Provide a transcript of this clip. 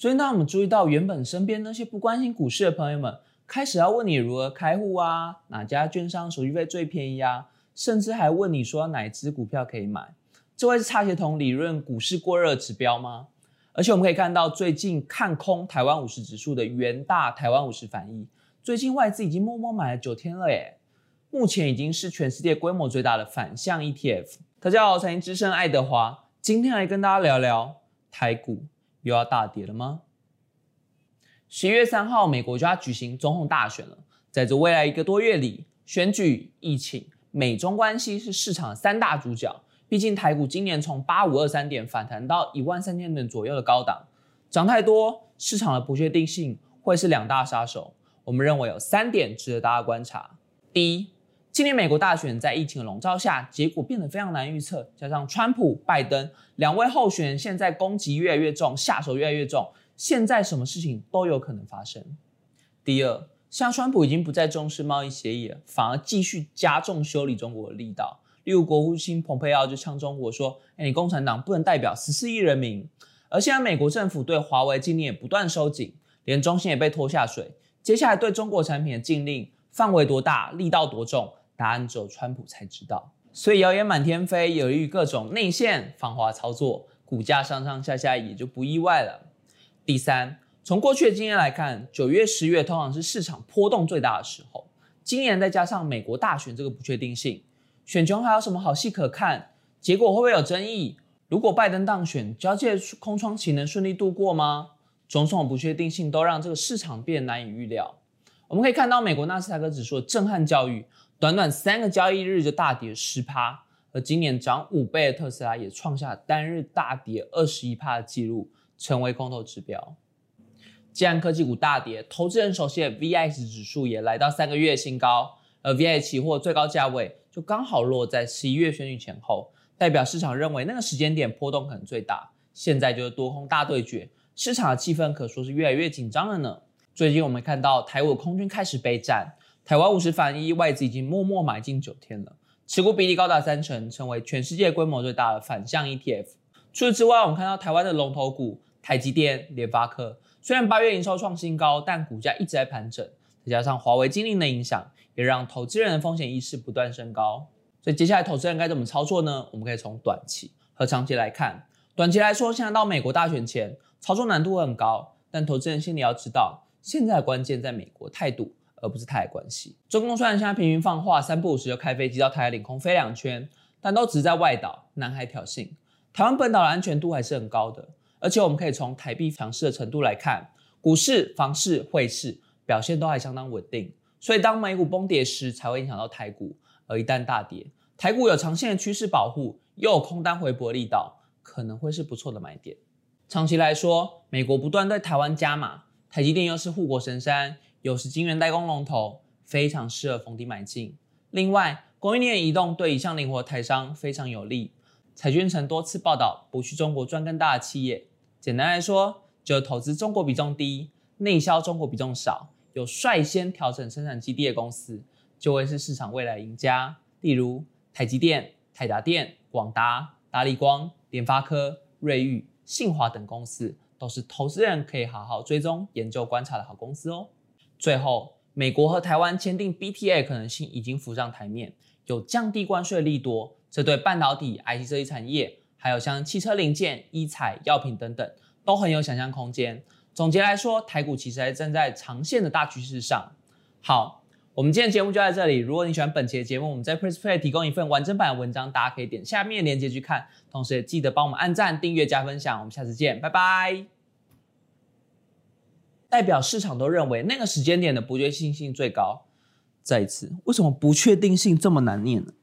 所以，当我们注意到原本身边那些不关心股市的朋友们，开始要问你如何开户啊，哪家券商手续费最便宜啊，甚至还问你说哪支股票可以买，这会是差协同理论股市过热指标吗？而且我们可以看到，最近看空台湾五十指数的元大台湾五十反应，最近外资已经默默买了九天了耶，目前已经是全世界规模最大的反向 ETF。大家好，财经之声爱德华，今天来跟大家聊聊台股又要大跌了吗？十一月三号，美国就要举行总统大选了。在这未来一个多月里，选举、疫情、美中关系是市场三大主角。毕竟台股今年从八五二三点反弹到一万三千点左右的高档，涨太多，市场的不确定性会是两大杀手。我们认为有三点值得大家观察。第一，今年美国大选在疫情的笼罩下，结果变得非常难预测，加上川普、拜登两位候选人现在攻击越来越重，下手越来越重。现在什么事情都有可能发生。第二，像川普已经不再重视贸易协议了，反而继续加重修理中国的力道。例如，国务卿蓬佩奥就呛中国说：“哎，你共产党不能代表十四亿人民。”而现在美国政府对华为禁令也不断收紧，连中兴也被拖下水。接下来对中国产品的禁令范围多大，力道多重？答案只有川普才知道。所以谣言满天飞，有利于各种内线防滑操作，股价上上下下也就不意外了。第三，从过去的经验来看，九月、十月通常是市场波动最大的时候。今年再加上美国大选这个不确定性，选穷还有什么好戏可看？结果会不会有争议？如果拜登当选，交界空窗期能顺利度过吗？种种不确定性都让这个市场变难以预料。我们可以看到美国纳斯达克指数震撼教育，短短三个交易日就大跌十趴，而今年涨五倍的特斯拉也创下单日大跌二十一趴的记录。成为空头指标。既然科技股大跌，投资人熟悉的 VIX 指数也来到三个月新高，而 VIX 期货最高价位就刚好落在十一月选举前后，代表市场认为那个时间点波动可能最大。现在就是多空大对决，市场的气氛可说是越来越紧张了呢。最近我们看到台股空军开始备战，台湾五十反一外资已经默默买进九天了，持股比例高达三成，成为全世界规模最大的反向 ETF。除此之外，我们看到台湾的龙头股。台积电、联发科虽然八月营收创新高，但股价一直在盘整，再加上华为禁令的影响，也让投资人的风险意识不断升高。所以接下来投资人该怎么操作呢？我们可以从短期和长期来看。短期来说，现在到美国大选前，操作难度很高，但投资人心里要知道，现在关键在美国态度，而不是台海关系。中共虽然现在频频放话，三不五时就开飞机到台海领空飞两圈，但都只在外岛、南海挑衅，台湾本岛的安全度还是很高的。而且我们可以从台币强势的程度来看，股市、房市、汇市表现都还相当稳定。所以当美股崩跌时，才会影响到台股。而一旦大跌，台股有长线的趋势保护，又有空单回补力道，可能会是不错的买点。长期来说，美国不断对台湾加码，台积电又是护国神山，又是晶圆代工龙头，非常适合逢低买进。另外，供应链移动对一向灵活台商非常有利。彩君曾多次报道，不去中国赚更大的企业。简单来说，就投资中国比重低、内销中国比重少、有率先调整生产基地的公司，就会是市场未来赢家。例如台积电、台达电、广达、达利光、联发科、瑞昱、信华等公司，都是投资人可以好好追踪、研究、观察的好公司哦。最后，美国和台湾签订 BTA 可能性已经浮上台面，有降低关税利多，这对半导体、IT 设计产业。还有像汽车零件、医材、药品等等，都很有想象空间。总结来说，台股其实还站在长线的大趋势上。好，我们今天节目就在这里。如果你喜欢本期的节目，我们在 Press Play 提供一份完整版的文章，大家可以点下面的链接去看。同时也记得帮我们按赞、订阅、加分享。我们下次见，拜拜。代表市场都认为那个时间点的不确定性最高。再一次，为什么不确定性这么难念呢？